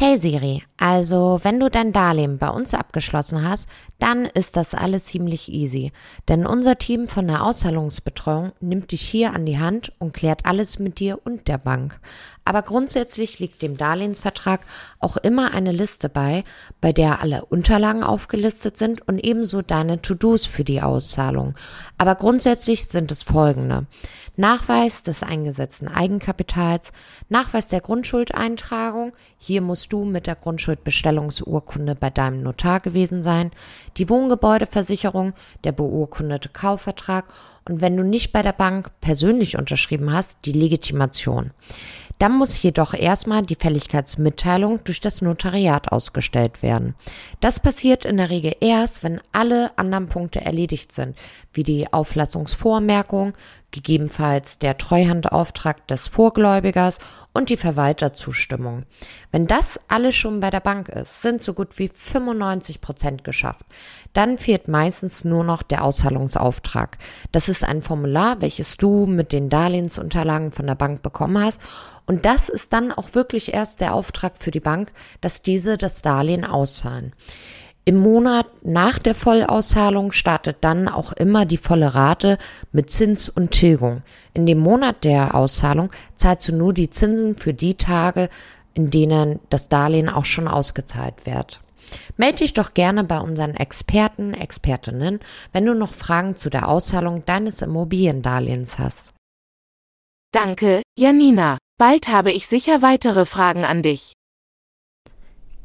Hey Siri, also wenn du dein Darlehen bei uns abgeschlossen hast, dann ist das alles ziemlich easy. Denn unser Team von der Auszahlungsbetreuung nimmt dich hier an die Hand und klärt alles mit dir und der Bank. Aber grundsätzlich liegt dem Darlehensvertrag auch immer eine Liste bei, bei der alle Unterlagen aufgelistet sind und ebenso deine To-Dos für die Auszahlung. Aber grundsätzlich sind es folgende. Nachweis des eingesetzten Eigenkapitals, Nachweis der Grundschuldeintragung, hier musst du mit der Grundschuldbestellungsurkunde bei deinem Notar gewesen sein, die Wohngebäudeversicherung, der beurkundete Kaufvertrag und wenn du nicht bei der Bank persönlich unterschrieben hast, die Legitimation. Dann muss jedoch erstmal die Fälligkeitsmitteilung durch das Notariat ausgestellt werden. Das passiert in der Regel erst, wenn alle anderen Punkte erledigt sind, wie die Auflassungsvormerkung, gegebenenfalls der Treuhandauftrag des Vorgläubigers und die Verwalterzustimmung. Wenn das alles schon bei der Bank ist, sind so gut wie 95 Prozent geschafft. Dann fehlt meistens nur noch der Auszahlungsauftrag. Das ist ein Formular, welches du mit den Darlehensunterlagen von der Bank bekommen hast. Und das ist dann auch wirklich erst der Auftrag für die Bank, dass diese das Darlehen auszahlen. Im Monat nach der Vollauszahlung startet dann auch immer die volle Rate mit Zins und Tilgung. In dem Monat der Auszahlung zahlst du nur die Zinsen für die Tage, in denen das Darlehen auch schon ausgezahlt wird. Melde dich doch gerne bei unseren Experten, Expertinnen, wenn du noch Fragen zu der Auszahlung deines Immobiliendarlehens hast. Danke, Janina. Bald habe ich sicher weitere Fragen an dich.